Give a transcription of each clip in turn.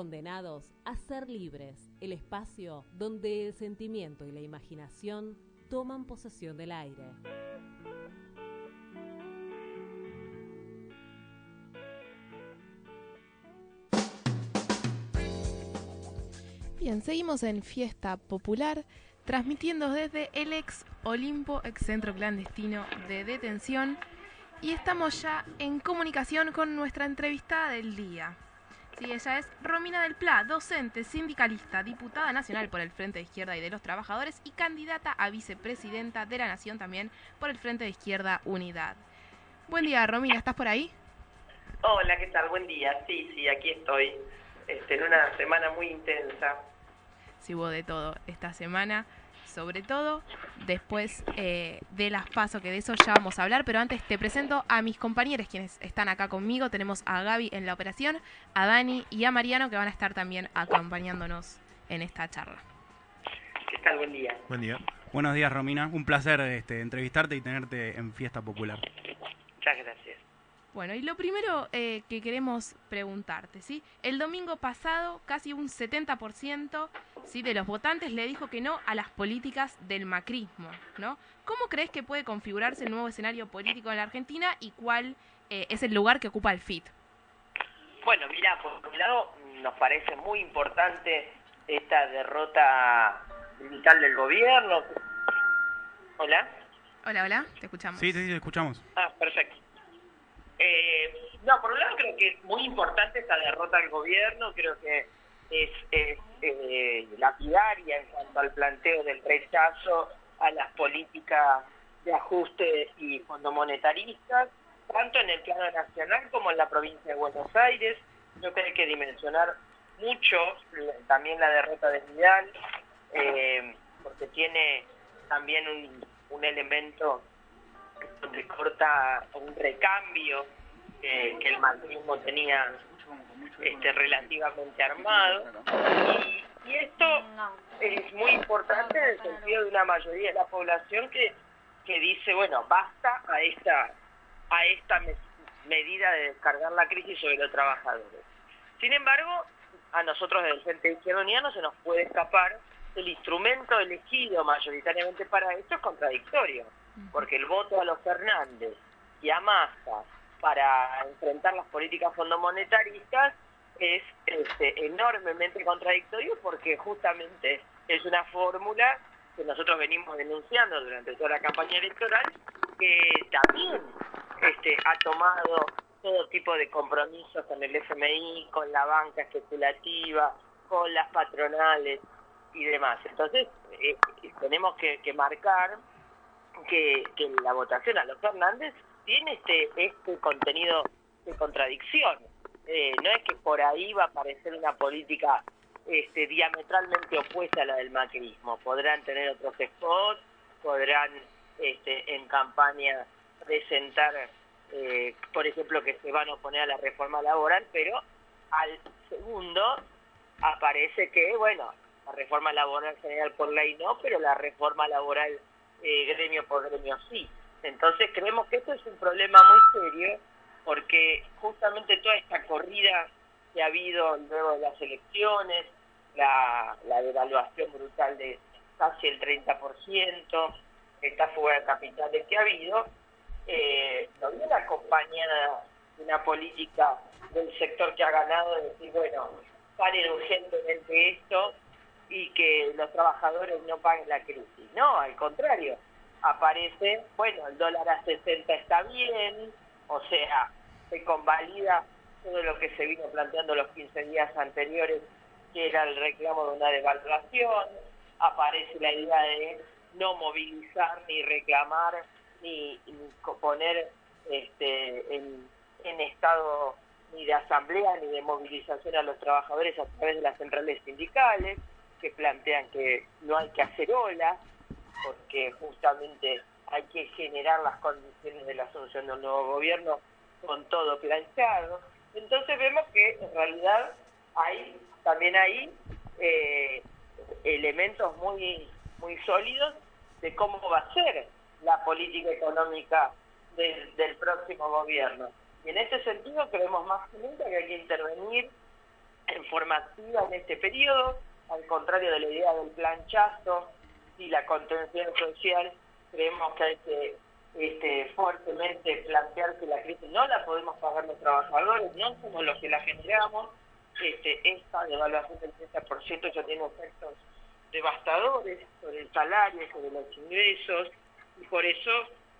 Condenados a ser libres, el espacio donde el sentimiento y la imaginación toman posesión del aire. Bien, seguimos en Fiesta Popular, transmitiendo desde el ex Olimpo, ex centro clandestino de detención, y estamos ya en comunicación con nuestra entrevistada del día. Sí, ella es Romina del Pla, docente, sindicalista, diputada nacional por el Frente de Izquierda y de los Trabajadores y candidata a vicepresidenta de la Nación también por el Frente de Izquierda Unidad. Buen día, Romina, ¿estás por ahí? Hola, ¿qué tal? Buen día. Sí, sí, aquí estoy. Este, en una semana muy intensa. Sí, hubo de todo esta semana sobre todo después eh, de las pasos, que de eso ya vamos a hablar, pero antes te presento a mis compañeros quienes están acá conmigo. Tenemos a Gaby en la operación, a Dani y a Mariano que van a estar también acompañándonos en esta charla. ¿Qué tal? Buen día. Buen día. Buenos días, Romina. Un placer este, entrevistarte y tenerte en Fiesta Popular. Muchas gracias. Bueno, y lo primero eh, que queremos preguntarte, ¿sí? El domingo pasado casi un 70% ¿sí? de los votantes le dijo que no a las políticas del macrismo, ¿no? ¿Cómo crees que puede configurarse el nuevo escenario político en la Argentina y cuál eh, es el lugar que ocupa el FIT? Bueno, mira, por un lado nos parece muy importante esta derrota vital del gobierno. Hola. Hola, hola, te escuchamos. Sí, sí, te escuchamos. Ah, perfecto. Eh, no, por un lado creo que es muy importante esta derrota del gobierno, creo que es, eh, lapidaria en cuanto al planteo del rechazo a las políticas de ajuste y fondomonetaristas, tanto en el plano nacional como en la provincia de Buenos Aires. Yo creo que dimensionar mucho también la derrota de Vidal, eh, porque tiene también un, un elemento donde corta un recambio que el macrismo tenía este, relativamente armado. Y, esto es muy importante en el sentido de una mayoría de la población que, que dice, bueno, basta a esta, a esta medida de descargar la crisis sobre los trabajadores. Sin embargo, a nosotros desde el Frente Izquierda no se nos puede escapar el instrumento elegido mayoritariamente para esto es contradictorio porque el voto a los Fernández y a Massa para enfrentar las políticas fondomonetaristas es este, enormemente contradictorio porque justamente es una fórmula que nosotros venimos denunciando durante toda la campaña electoral que también este, ha tomado todo tipo de compromisos con el FMI, con la banca especulativa, con las patronales y demás. Entonces, eh, tenemos que marcar que, la votación a los Fernández tiene este, este contenido de contradicción. Eh, no es que por ahí va a aparecer una política este, diametralmente opuesta a la del macrismo. Podrán tener otros spots, podrán este, en campaña presentar, eh, por ejemplo, que se van a oponer a la reforma laboral, pero al segundo aparece que, bueno, la reforma laboral general por ley no, pero la reforma laboral eh, gremio por gremio sí. Entonces creemos que esto es un problema muy serio porque justamente toda esta corrida que ha habido luego de las elecciones, la, devaluación brutal de casi el 30%, esta fuga de capitales que ha habido, eh, no viene acompañada de una política del sector que ha ganado de decir, bueno, paren urgentemente esto y que los trabajadores no paguen la crisis. No, al contrario, aparece, bueno, el dólar a 60 está bien, o sea, se convalida todo lo que se vino planteando los 15 días anteriores, que era el reclamo de una devaluación, aparece la idea de no movilizar ni reclamar ni, poner este, en, en estado ni de asamblea ni de movilización a los trabajadores a través de las centrales sindicales que plantean que no hay que hacer olas, porque justamente hay que generar las condiciones de la asunción de un nuevo gobierno con todo planchado. Entonces vemos que en realidad hay también hay eh, elementos muy muy sólidos de cómo va a ser la política económica del, del próximo gobierno. Y en este sentido creemos más que nunca que hay que intervenir en forma activa en este periodo, al contrario de la idea del planchazo y la contención social, creemos que hay que este, fuertemente plantear que la crisis no la podemos pagar los trabajadores, no somos los que la generamos, este, esta devaluación del 30% ya tiene efectos devastadores sobre el salario, sobre los ingresos, y por eso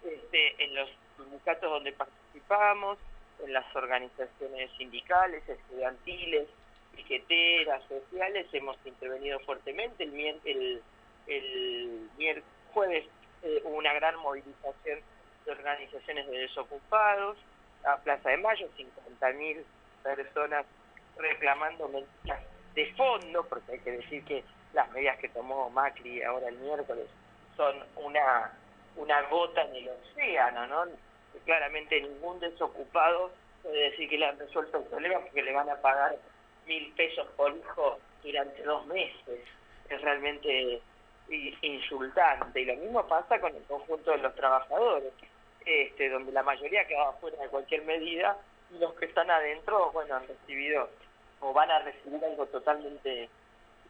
este, en los sindicatos donde participamos, en las organizaciones sindicales, estudiantiles, piqueteras, sociales, hemos intervenido fuertemente. El, el, el jueves eh, hubo una gran movilización de organizaciones de desocupados, a Plaza de Mayo, 50.000 personas reclamando medidas de fondo, porque hay que decir que las medidas que tomó Macri ahora el miércoles son una, una gota en el océano, ¿no? Claramente ningún desocupado puede decir que le han resuelto el problema porque le van a pagar mil pesos por hijo durante dos meses. Es realmente insultante. Y lo mismo pasa con el conjunto de los trabajadores, este, donde la mayoría quedaba fuera de cualquier medida y los que están adentro, bueno, han recibido o van a recibir algo totalmente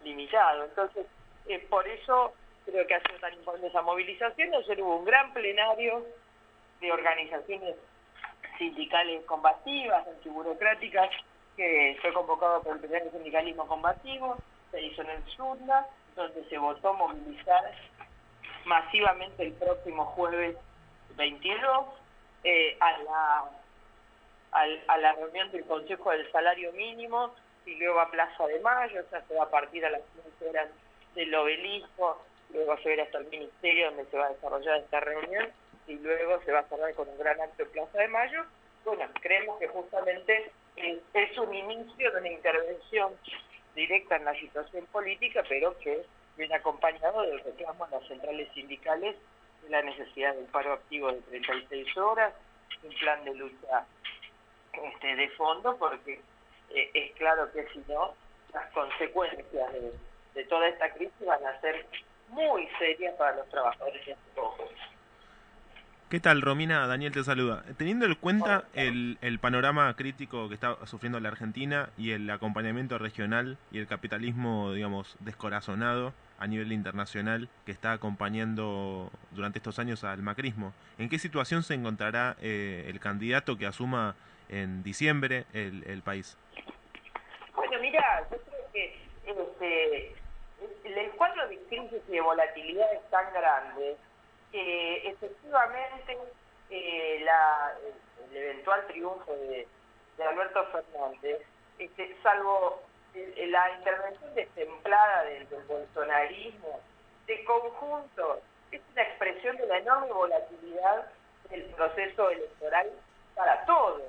limitado. Entonces, eh, por eso creo que ha sido tan importante esa movilización. Ayer hubo un gran plenario de organizaciones sindicales combativas, antiburocráticas, que fue convocado por el plenario sindicalismo combativo, se hizo en el Sunda, donde se votó movilizar masivamente el próximo jueves 22 eh, a la a la reunión del Consejo del Salario Mínimo y luego a Plaza de Mayo, o sea, se va a partir a las 15 horas del obelisco, luego se va a ir hasta el Ministerio donde se va a desarrollar esta reunión y luego se va a cerrar con un gran acto en Plaza de Mayo. Bueno, creemos que justamente es, un inicio de una intervención directa en la situación política, pero que viene acompañado del reclamo a las centrales sindicales de la necesidad del paro activo de 36 horas, un plan de lucha este, de fondo, porque eh, es claro que si no, las consecuencias de, toda esta crisis van a ser muy serias para los trabajadores y ¿Qué tal, Romina? Daniel te saluda. Teniendo en cuenta el, el, panorama crítico que está sufriendo la Argentina y el acompañamiento regional y el capitalismo, digamos, descorazonado a nivel internacional que está acompañando durante estos años al macrismo, ¿en qué situación se encontrará eh, el candidato que asuma en diciembre el, el país? Bueno, mira, yo creo que este, el cuadro de crisis y de volatilidad es tan grande que efectivamente eh, la, el eventual triunfo de, Alberto Fernández, este, salvo la intervención destemplada del, del bolsonarismo, de conjunto, es una expresión de la enorme volatilidad del proceso electoral para todos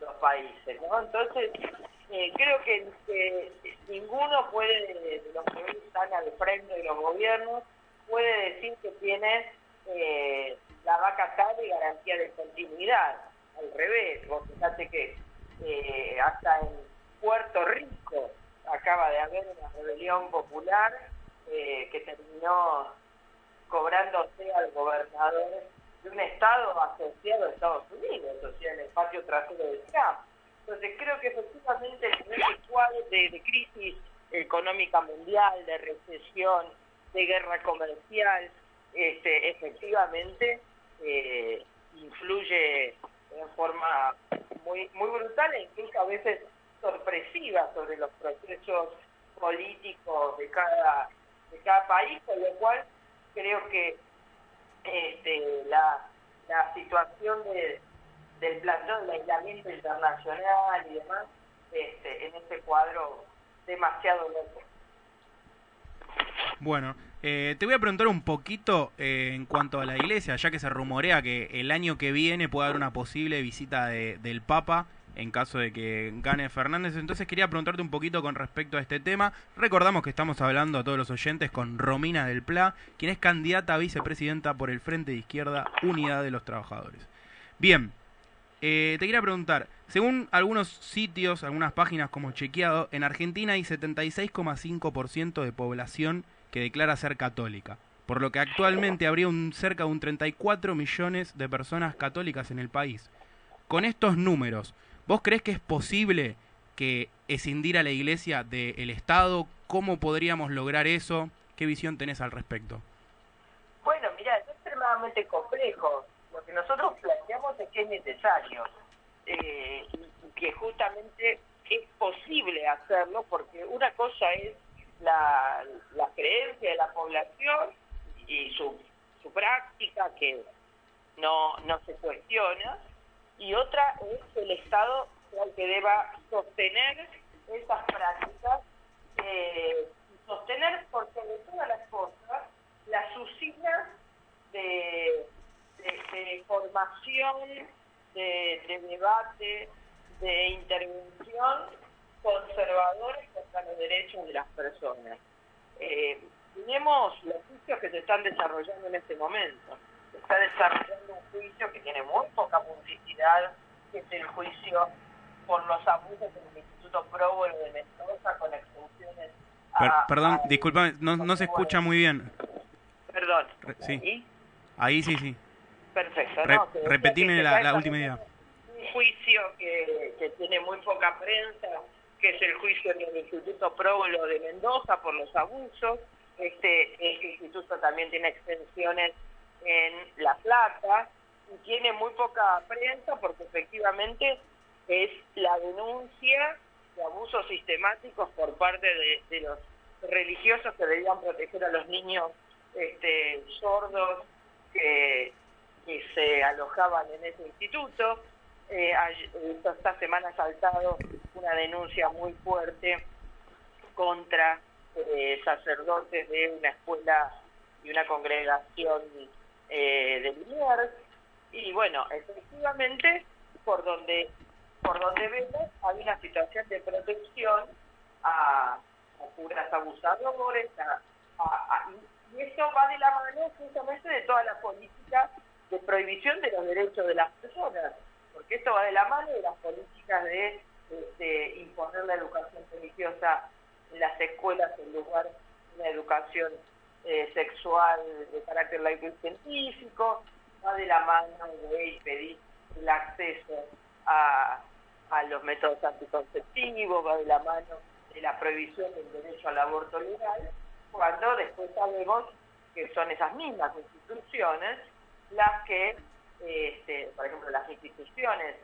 los países, ¿no? Entonces, eh, creo que, ninguno puede, de los que están al frente de los gobiernos, puede decir que tiene eh, la vaca y garantía de continuidad. Al revés, vos fíjate que eh, hasta en Puerto Rico acaba de haber una rebelión popular que terminó cobrándose al gobernador de un Estado asociado a Estados Unidos, o sea, en el patio trasero de Trump. Entonces creo que efectivamente en este cuadro de, crisis económica mundial, de recesión, de guerra comercial, este, efectivamente eh, influye en forma muy, muy brutal e incluso a veces sorpresiva sobre los procesos políticos de cada, de cada país, con lo cual creo que este, la, la situación de, del plantón del aislamiento internacional y demás, este, en este cuadro demasiado loco. Bueno, eh, te voy a preguntar un poquito eh, en cuanto a la iglesia, ya que se rumorea que el año que viene puede haber una posible visita de, del Papa en caso de que gane Fernández. Entonces quería preguntarte un poquito con respecto a este tema. Recordamos que estamos hablando a todos los oyentes con Romina del Pla, quien es candidata a vicepresidenta por el Frente de Izquierda Unidad de los Trabajadores. Bien, eh, te quería preguntar, según algunos sitios, algunas páginas como chequeado, en Argentina hay 76,5% de población que declara ser católica, por lo que actualmente habría un, cerca de un 34 millones de personas católicas en el país. Con estos números, ¿Vos crees que es posible que escindir a la iglesia del Estado? ¿Cómo podríamos lograr eso? ¿Qué visión tenés al respecto? Bueno, mira, es extremadamente complejo. Lo que nosotros planteamos es que es necesario eh, que justamente es posible hacerlo porque una cosa es la, creencia de la población y su, su práctica que no, no se cuestiona. Y otra es el Estado el que deba sostener esas prácticas eh, sostener porque de todas las cosas las usinas de, de, formación, de, de, debate, de intervención conservadores contra los derechos de las personas. Eh, tenemos los juicios que se están desarrollando en este momento. Se está desarrollando un juicio que tiene muy poca publicidad, que es el juicio por los abusos en el Instituto Próbolo de Mendoza con extensiones perdón, disculpame, no, no se escucha muy bien. Perdón. sí. Ahí sí, sí. Perfecto. repetime la, última idea. Un juicio que, que tiene muy poca prensa, que es el juicio en el Instituto Próbolo de Mendoza por los abusos. Este, este instituto también tiene extensiones en La Plata y tiene muy poca prensa porque efectivamente es la denuncia de abusos sistemáticos por parte de, los religiosos que debían proteger a los niños este, sordos que, se alojaban en ese instituto. Eh, esta semana ha saltado una denuncia muy fuerte contra eh, sacerdotes de una escuela y una congregación eh, de Liniers. Y bueno, efectivamente, por donde por donde vemos hay una situación de protección a, a curas abusadores, y eso va de la mano justamente de toda la política de prohibición de los derechos de las personas, porque esto va de la mano de las políticas de este, imponer la educación religiosa en las escuelas en lugar de una educación eh, sexual de carácter laico y científico, va de la mano de pedir el acceso a a los métodos anticonceptivos, va de la mano de la prohibición del derecho al aborto legal, cuando después sabemos que son esas mismas instituciones las que, este, por ejemplo, las instituciones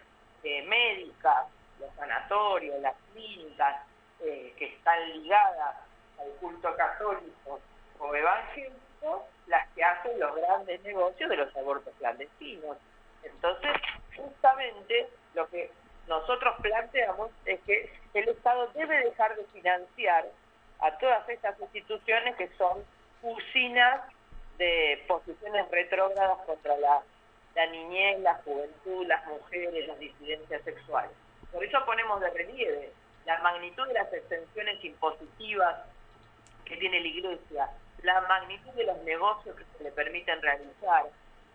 eh, médicas, los sanatorios, las clínicas, eh, que están ligadas al culto católico o evangélico, las que hacen los grandes negocios de los abortos clandestinos. Entonces, justamente lo que nosotros planteamos es que el Estado debe dejar de financiar a todas estas instituciones que son usinas de posiciones retrógradas contra la, la niñez, la juventud, las mujeres, las disidencias sexuales. Por eso ponemos de relieve la magnitud de las extensiones impositivas que tiene la Iglesia, la magnitud de los negocios que se le permiten realizar,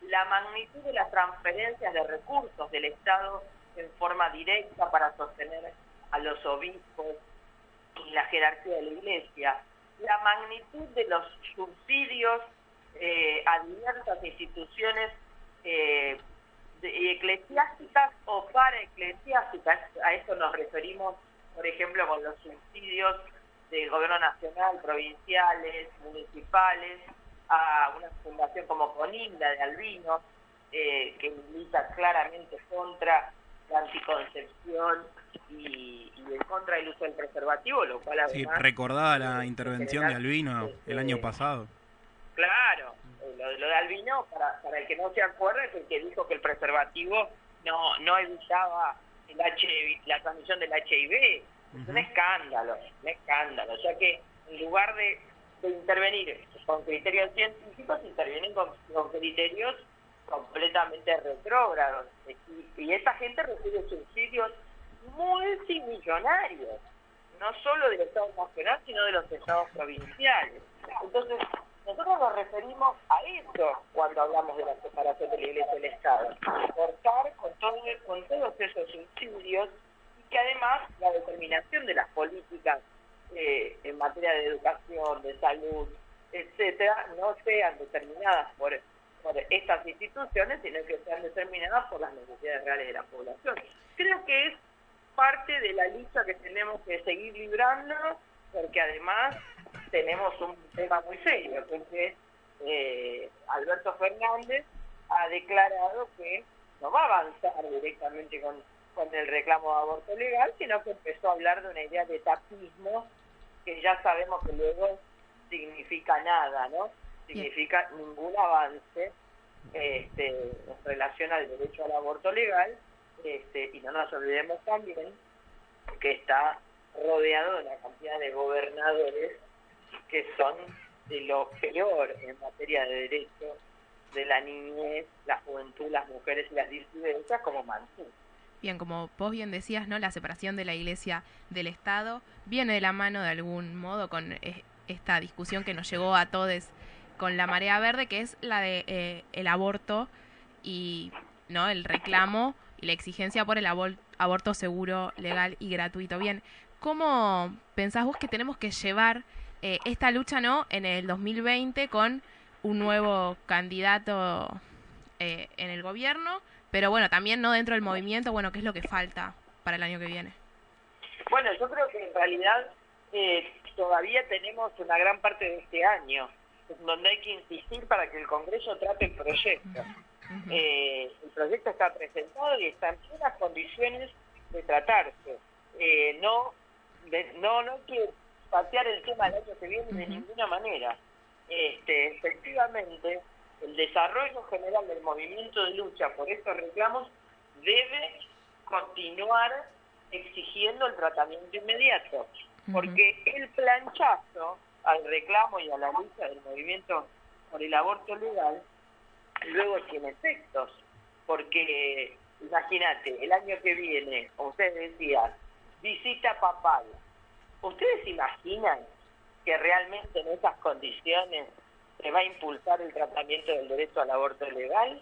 la magnitud de las transferencias de recursos del Estado en forma directa para sostener a los obispos y la jerarquía de la Iglesia, la magnitud de los subsidios eh, a diversas instituciones eh, eclesiásticas o para eclesiásticas, a eso nos referimos, por ejemplo, con los subsidios del gobierno nacional, provinciales, municipales, a una fundación como Coninda de Albino, eh, que milita claramente contra la anticoncepción y, y, en contra del uso del preservativo, lo cual además... Sí, recordada la intervención de Albino el año pasado. Claro, lo, lo de Albino, para, para el que no se acuerda, es el que dijo que el preservativo no, no evitaba el HIV, la transmisión del HIV. Es un escándalo, un escándalo. O sea que en lugar de, de intervenir con criterios científicos, intervienen con, con criterios completamente retrógrados. Y, y esta gente recibe subsidios multimillonarios, no solo del Estado Nacional, sino de los estados provinciales. Entonces, nosotros nos referimos a eso cuando hablamos de la separación de la Iglesia del Estado. Cortar con, todo, con todos esos subsidios y que además la determinación de las políticas eh, en materia de educación, de salud, etcétera, no sean determinadas por estas instituciones, sino que sean determinadas por las necesidades reales de la población. Creo que es parte de la lucha que tenemos que seguir librando, porque además tenemos un tema muy serio, porque eh, Alberto Fernández ha declarado que no va a avanzar directamente con, con el reclamo de aborto legal, sino que empezó a hablar de una idea de tapismo que ya sabemos que luego significa nada, ¿no? Significa ningún avance este, en relación al derecho al aborto legal, este, y no nos olvidemos también que está rodeado de una cantidad de gobernadores que son de lo peor en materia de derechos de la niñez, la juventud, las mujeres y las disidencias como Mansur. Bien, como vos bien decías, ¿no? La separación de la Iglesia del Estado viene de la mano de algún modo con esta discusión que nos llegó a todos con la marea verde, que es la de eh, el aborto y no el reclamo y la exigencia por el aborto seguro, legal y gratuito. Bien, ¿cómo pensás vos que tenemos que llevar eh, esta lucha no en el 2020 con un nuevo candidato eh, en el gobierno? Pero bueno, también no dentro del movimiento, bueno, ¿qué es lo que falta para el año que viene? Bueno, yo creo que en realidad eh, todavía tenemos una gran parte de este año donde hay que insistir para que el Congreso trate el proyecto. Eh, el proyecto está presentado y está en plenas condiciones de tratarse. Eh, no, no, no hay que patear el tema del año que viene de ninguna manera. Este, efectivamente, el desarrollo general del movimiento de lucha por estos reclamos debe continuar exigiendo el tratamiento inmediato, porque el planchazo al reclamo y a la lucha del movimiento por el aborto legal luego tiene efectos, porque imagínate, el año que viene, como ustedes decían, visita papal. ¿Ustedes imaginan que realmente en esas condiciones ¿Se va a impulsar el tratamiento del derecho al aborto legal?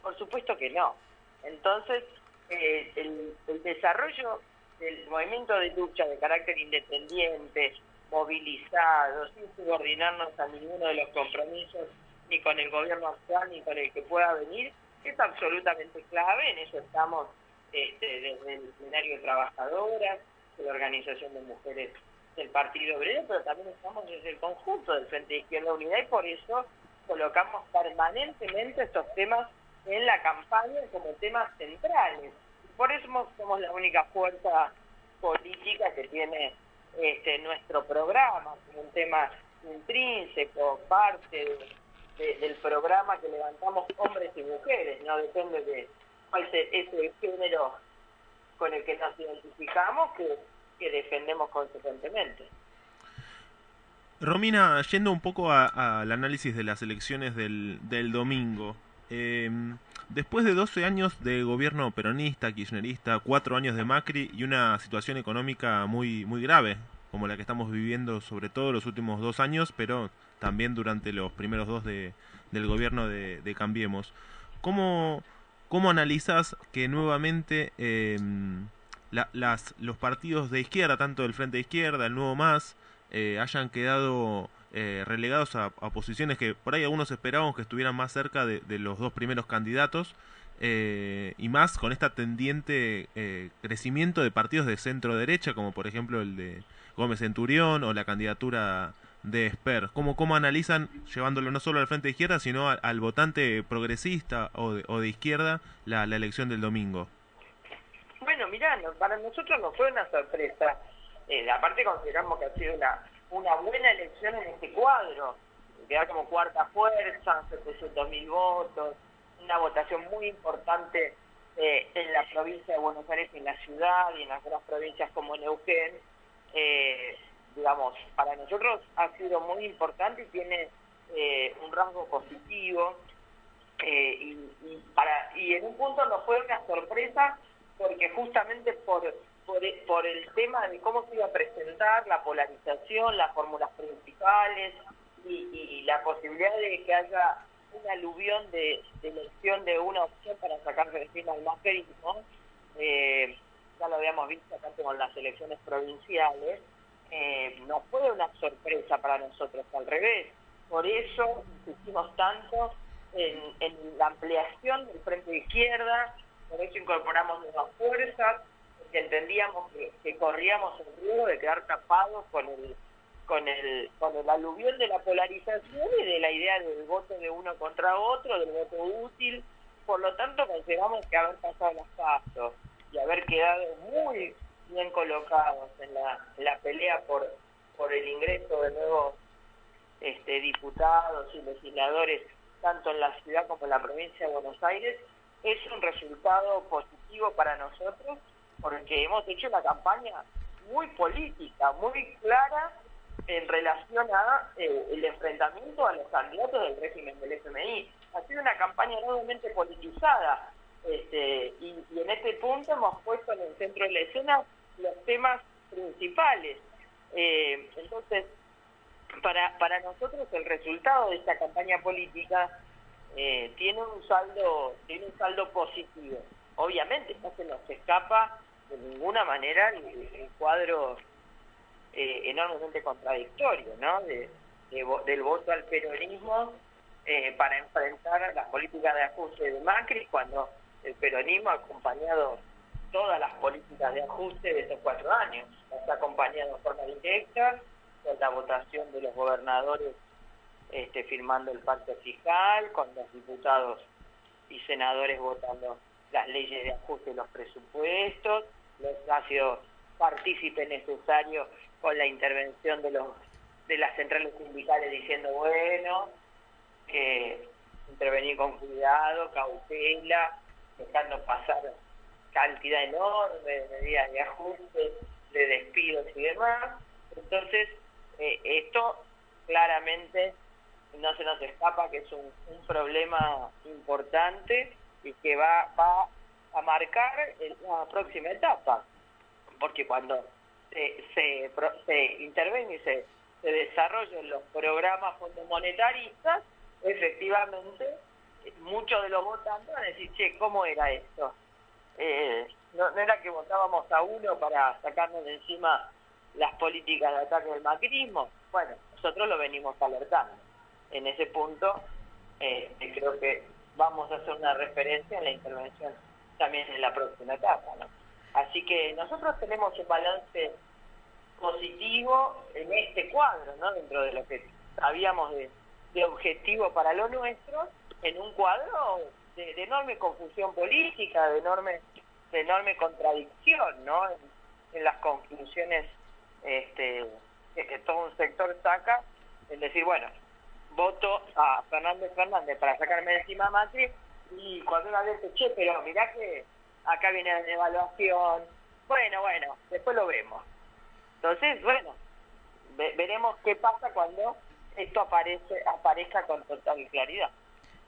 Por supuesto que no. Entonces, eh, el, desarrollo del movimiento de lucha de carácter independiente, movilizado, sin subordinarnos a ninguno de los compromisos, ni con el gobierno actual, ni con el que pueda venir, es absolutamente clave. En eso estamos este, desde el escenario de trabajadoras, de la Organización de Mujeres del Partido Obrero, pero también estamos desde el conjunto del Frente de Izquierda Unida y por eso colocamos permanentemente estos temas en la campaña como temas centrales. Por eso somos la única fuerza política que tiene este, nuestro programa un tema intrínseco, parte del programa que levantamos hombres y mujeres, no depende de cuál es ese género con el que nos identificamos, que que defendemos consecuentemente. Romina, yendo un poco al análisis de las elecciones del, del domingo, em, después de 12 años de gobierno peronista, kirchnerista, 4 años de Macri y una situación económica muy, muy grave, como la que estamos viviendo sobre todo los últimos dos años, pero también durante los primeros dos de, del gobierno de, de Cambiemos, ¿cómo, ¿cómo analizas que nuevamente... Eh, las, los partidos de izquierda, tanto del Frente de Izquierda, el Nuevo Más, eh, hayan quedado eh, relegados a, posiciones que por ahí algunos esperaban que estuvieran más cerca de, los dos primeros candidatos, eh, y más con esta tendiente crecimiento de partidos de centro derecha, como por ejemplo el de Gómez Centurión o la candidatura de Esper. ¿Cómo, ¿Cómo analizan, llevándolo no solo al frente de izquierda, sino al, votante progresista o de, o de izquierda, la elección del domingo? Bueno, mirá, para nosotros no fue una sorpresa. Eh, aparte consideramos que ha sido una, buena elección en este cuadro. Queda como cuarta fuerza, 700 mil votos, una votación muy importante eh, en la provincia de Buenos Aires, en la ciudad y en las otras provincias como Neuquén. Eh, digamos, para nosotros ha sido muy importante y tiene eh, un rasgo positivo. y, y, y en un punto nos fue una sorpresa porque justamente por, por, el tema de cómo se iba a presentar, la polarización, las fórmulas principales y, la posibilidad de que haya un aluvión de, elección de una opción para sacar de encima el macrismo, eh, ya lo habíamos visto acá con las elecciones provinciales, eh, no fue una sorpresa para nosotros, al revés. Por eso insistimos tanto en, en la ampliación del frente de izquierda, por eso incorporamos nuevas fuerzas, entendíamos que, corríamos el riesgo de quedar tapados con el con el con el aluvión de la polarización y de la idea del voto de uno contra otro, del voto útil. Por lo tanto, consideramos que haber pasado las pasos y haber quedado muy bien colocados en la, la pelea por por el ingreso de nuevos este, diputados y legisladores tanto en la ciudad como en la provincia de Buenos Aires es un resultado positivo para nosotros porque hemos hecho una campaña muy política, muy clara en relación a eh, el enfrentamiento a los candidatos del régimen del FMI. Ha sido una campaña enormemente politizada este, y, en este punto hemos puesto en el centro de la escena los temas principales. Eh, entonces, para, para nosotros el resultado de esta campaña política eh, tiene un saldo tiene un saldo positivo. Obviamente no se nos escapa de ninguna manera el, cuadro eh, enormemente contradictorio, ¿no? De, del voto al peronismo eh, para enfrentar las políticas de ajuste de Macri cuando el peronismo ha acompañado todas las políticas de ajuste de estos cuatro años. Ha acompañado de forma directa la votación de los gobernadores este, firmando el pacto fiscal, con los diputados y senadores votando las leyes de ajuste de los presupuestos, los ha sido partícipe necesario con la intervención de los de las centrales sindicales diciendo bueno que intervenir con cuidado, cautela, dejando pasar cantidad enorme de medidas de ajuste, de despidos y demás. Entonces, eh, esto claramente no se nos escapa que es un, problema importante y que va, va a marcar la próxima etapa, porque cuando se, se, intervenga y se, se desarrollen los programas monetaristas, efectivamente muchos de los votantes van a decir, che, ¿cómo era esto? Eh, no, no era que votábamos a uno para sacarnos de encima las políticas de ataque del macrismo. Bueno, nosotros lo venimos alertando en ese punto eh, creo que vamos a hacer una referencia en la intervención también en la próxima etapa. ¿no? Así que nosotros tenemos un balance positivo en este cuadro, ¿no? dentro de lo que sabíamos de, objetivo para lo nuestro, en un cuadro de, enorme confusión política, de enorme, de enorme contradicción ¿no? en, las conclusiones este, que todo un sector saca, es decir, bueno, voto a Fernández Fernández para sacarme de encima a Macri y cuando una vez che, pero mirá que acá viene la evaluación, bueno, bueno, después lo vemos. Entonces, bueno, veremos qué pasa cuando esto aparece aparezca con total claridad.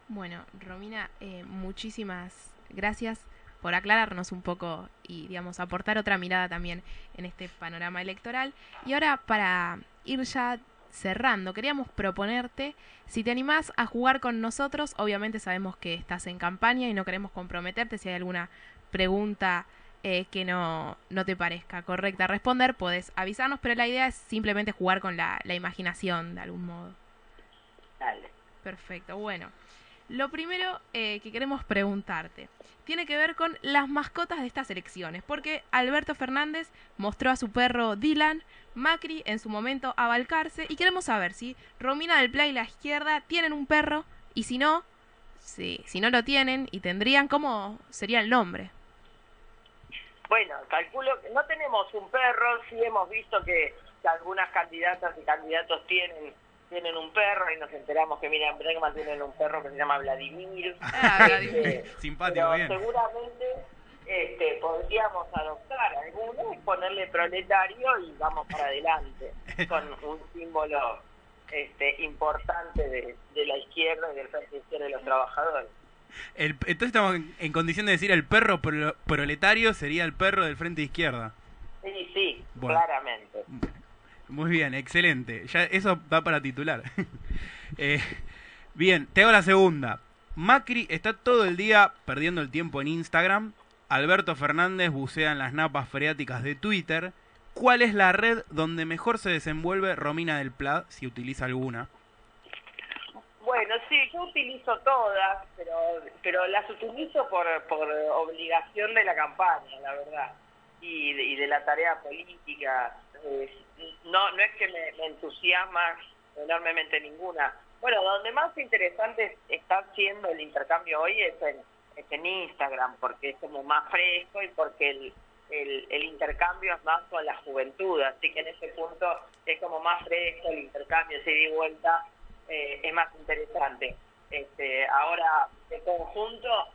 Bueno, Romina, eh, muchísimas gracias por aclararnos un poco y, digamos, aportar otra mirada también en este panorama electoral. Y ahora, para ir ya cerrando, queríamos proponerte, si te animás a jugar con nosotros, obviamente sabemos que estás en campaña y no queremos comprometerte, si hay alguna pregunta eh, que no, no te parezca correcta responder, puedes avisarnos, pero la idea es simplemente jugar con la, la imaginación de algún modo. Dale. Perfecto, bueno. Lo primero eh, que queremos preguntarte tiene que ver con las mascotas de estas elecciones, porque Alberto Fernández mostró a su perro Dylan, Macri en su momento a Balcarce, y queremos saber si Romina del Play y la izquierda tienen un perro, y si no, si, si no lo tienen y tendrían, ¿cómo sería el nombre? Bueno, calculo que no tenemos un perro, sí hemos visto que algunas candidatas y candidatos tienen tienen un perro y nos enteramos que Miriam Bregman tienen un perro que se llama Vladimir. Ah, este, Simpático, pero seguramente este, podríamos adoptar alguno y ponerle proletario y vamos para adelante con un símbolo este, importante de, la izquierda y del frente izquierdo de los trabajadores. entonces estamos en, condición de decir el perro proletario sería el perro del frente izquierda. Sí, sí, claramente. Muy bien, excelente. Ya eso va para titular. Eh, bien, te hago la segunda. Macri está todo el día perdiendo el tiempo en Instagram. Alberto Fernández bucea en las napas freáticas de Twitter. ¿Cuál es la red donde mejor se desenvuelve Romina del Plat, si utiliza alguna? Bueno, sí, yo utilizo todas, pero, pero las utilizo por, por obligación de la campaña, la verdad y de, la tarea política. No, no es que me, entusiasma enormemente ninguna. Bueno, donde más interesante está siendo el intercambio hoy es en, es en Instagram, porque es como más fresco y porque el, el, intercambio es más con la juventud, así que en ese punto es como más fresco el intercambio, se di vuelta, eh, es más interesante. Este, ahora, de conjunto,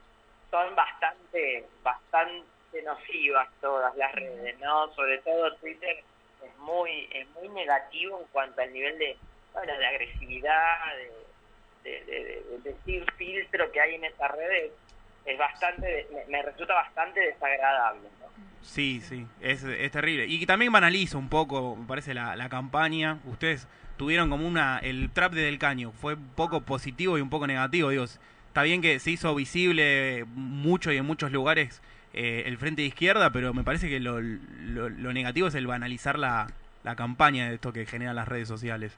son bastante, bastante nocivas todas las redes, ¿no? Sobre todo Twitter muy, es muy negativo en cuanto al nivel de, bueno, de agresividad, de, de, decir filtro que hay en esas redes, es bastante, me, resulta bastante desagradable, ¿no? Sí, sí, es, es terrible. Y también banaliza un poco, me parece, la, la campaña. Ustedes tuvieron como una. El trap de Del Caño fue un poco positivo y un poco negativo. Digo, está bien que se hizo visible mucho y en muchos lugares eh, el frente de izquierda, pero me parece que lo, lo, negativo es el banalizar la, la campaña de esto que generan las redes sociales.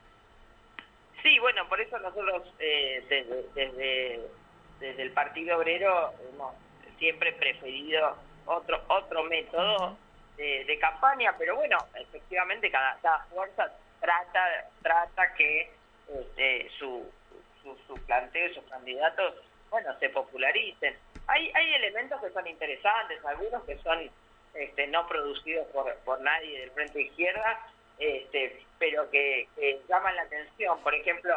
Sí, bueno, por eso nosotros eh, desde, desde, desde el Partido Obrero hemos siempre preferido otro otro método de, campaña, pero bueno, efectivamente cada, fuerza trata trata que este, su, su, planteo y sus candidatos, bueno, se popularicen. Hay, hay elementos que son interesantes, algunos que son este, no producidos por, por nadie del Frente Izquierda, este, pero que, llaman la atención. Por ejemplo,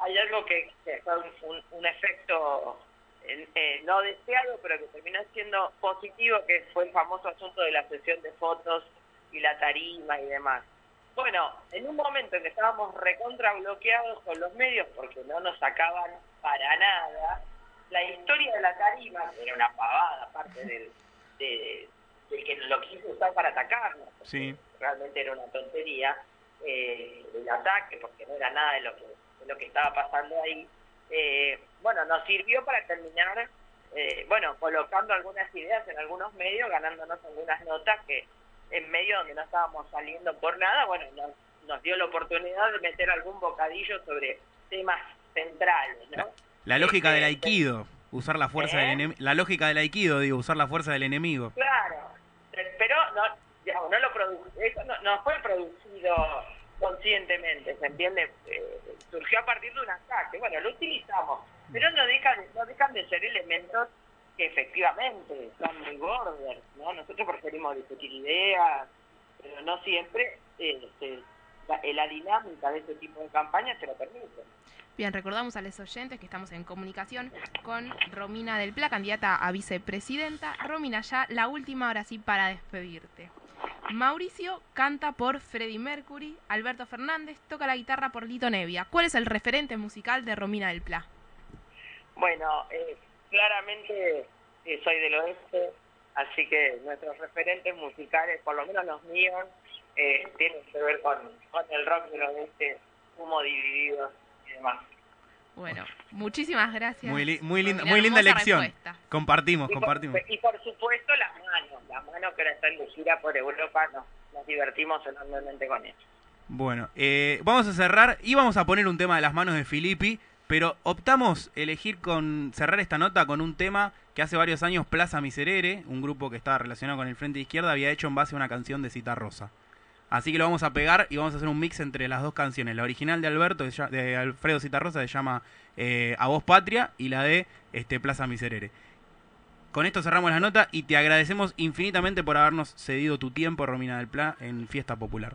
hay algo que, que fue un, un efecto eh, no deseado, pero que terminó siendo positivo, que fue el famoso asunto de la sesión de fotos y la tarima y demás. Bueno, en un momento en que estábamos recontra bloqueados con los medios porque no nos sacaban para nada, la historia de la tarima, era una pavada, aparte del, de, que lo quiso usar para atacarnos, sí. realmente era una tontería, eh, el ataque, porque no era nada de lo que, de lo que estaba pasando ahí, eh, bueno, nos sirvió para terminar, eh, bueno, colocando algunas ideas en algunos medios, ganándonos algunas notas que en medio donde no estábamos saliendo por nada, bueno, nos, nos dio la oportunidad de meter algún bocadillo sobre temas centrales, ¿no? La, lógica del aikido, usar la fuerza del ¿Eh? enemigo, la lógica del aikido, digo, usar la fuerza del enemigo. Claro, pero no, digamos, no lo eso no, no fue producido conscientemente, ¿se entiende? Eh, surgió a partir de un ataque. Bueno, lo utilizamos, pero no dejan, no dejan de ser elementos que efectivamente son muy border, ¿no? Nosotros preferimos discutir ideas, pero no siempre este, la, dinámica de este tipo de campañas se lo permite. Bien, recordamos a los oyentes que estamos en comunicación con Romina del Pla, candidata a vicepresidenta. Romina, ya la última ahora sí para despedirte. Mauricio canta por Freddie Mercury, Alberto Fernández toca la guitarra por Lito Nevia. ¿Cuál es el referente musical de Romina del Pla? Bueno, eh, claramente eh, soy del oeste, así que nuestros referentes musicales, por lo menos los míos, eh, tienen que ver con, el rock del oeste, humo dividido y demás. Bueno, muchísimas gracias. Muy, muy linda, muy linda elección. Compartimos, compartimos. y por supuesto las manos, las manos que ahora están de gira por Europa, nos, nos divertimos enormemente con ellos. Bueno, eh, vamos a cerrar y vamos a poner un tema de las manos de Filippi, pero optamos elegir con cerrar esta nota con un tema que hace varios años Plaza Miserere, un grupo que estaba relacionado con el Frente de Izquierda, había hecho en base a una canción de Cita Rosa. Así que lo vamos a pegar y vamos a hacer un mix entre las dos canciones. La original de Alberto, de Alfredo Citarrosa, se llama eh, A Voz Patria y la de este, Plaza Miserere. Con esto cerramos la nota y te agradecemos infinitamente por habernos cedido tu tiempo, Romina del Pla, en Fiesta Popular.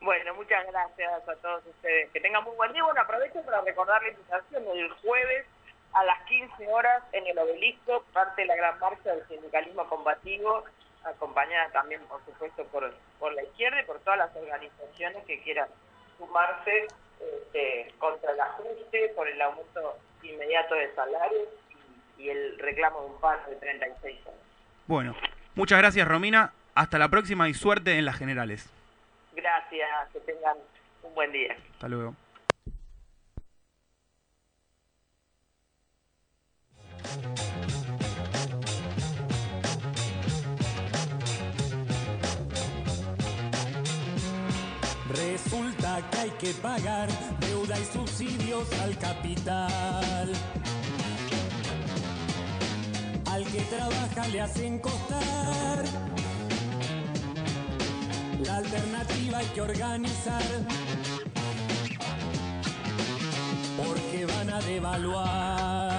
Bueno, muchas gracias a todos ustedes. Que tengan muy buen día. Bueno, aprovecho para recordar la invitación del jueves a las 15 horas en el obelisco, parte de la gran marcha del sindicalismo combativo acompañada también, por supuesto, por, por la izquierda y por todas las organizaciones que quieran sumarse este, contra el ajuste, por el aumento inmediato de salarios y, el reclamo de un paro de 36 años. Bueno, muchas gracias Romina, hasta la próxima y suerte en las generales. Gracias, que tengan un buen día. Hasta luego. Resulta que hay que pagar deuda y subsidios al capital. Al que trabaja le hacen costar La alternativa hay que organizar. Porque van a devaluar.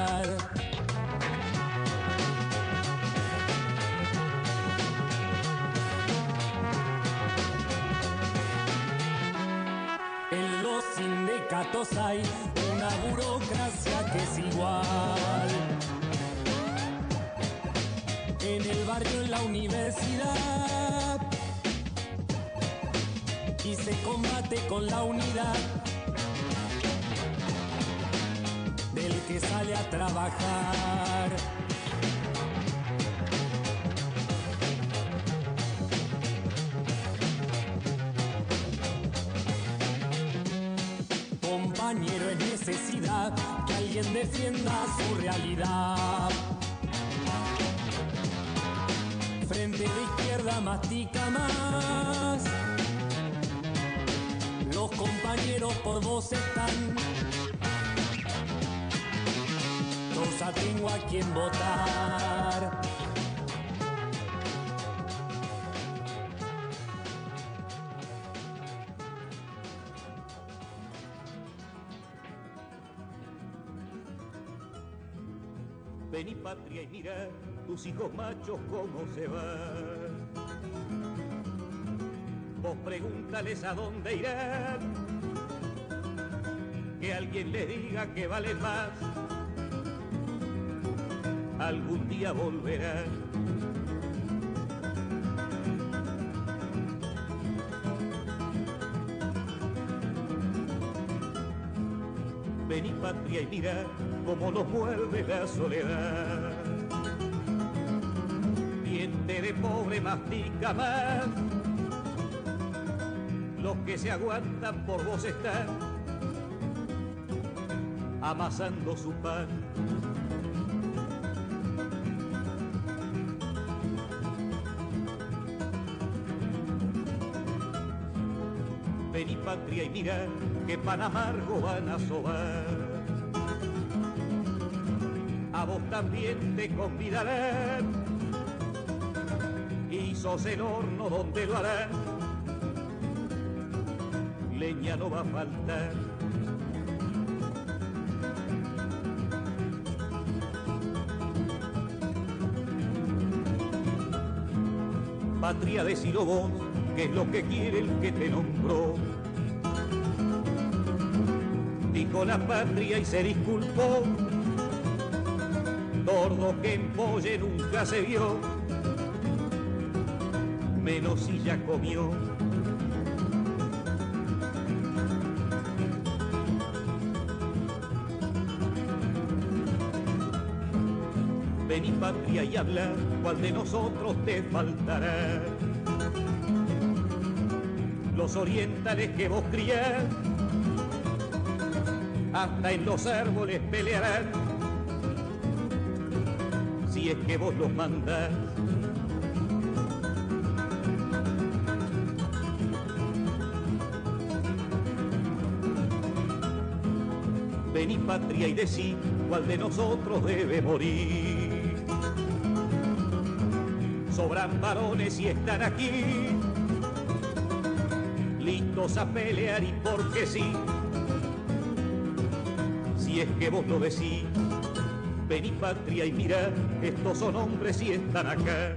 Hay una burocracia que es igual. En el barrio, en la universidad. Y se combate con la unidad del que sale a trabajar. Compañero, es necesidad que alguien defienda su realidad. Frente de izquierda mastica más. Los compañeros por vos están. Rosa tengo a quien votar. Mira tus hijos machos cómo se van. Vos pregúntales a dónde irán. Que alguien les diga que valen más. Algún día volverán. Vení patria y mira cómo nos muerde la soledad. Diente de pobre mastica más. Los que se aguantan por vos están amasando su pan. Vení patria y mira que pan amargo van a sobar. A vos también te convidarán sos el horno donde lo harán. Leña no va a faltar. Patria, decilo vos, que es lo que quiere el que te nombró. Dijo la patria y se disculpó. Tordo que en polle nunca se vio, menos si ya comió. Vení patria y habla, cuál de nosotros te faltará. Los orientales que vos criás, hasta en los árboles pelearán. Si es que vos los mandás. Patria y decí cuál de nosotros debe morir. Sobran varones y están aquí, listos a pelear y porque sí. Si es que vos lo decís, vení patria y mira, estos son hombres y están acá.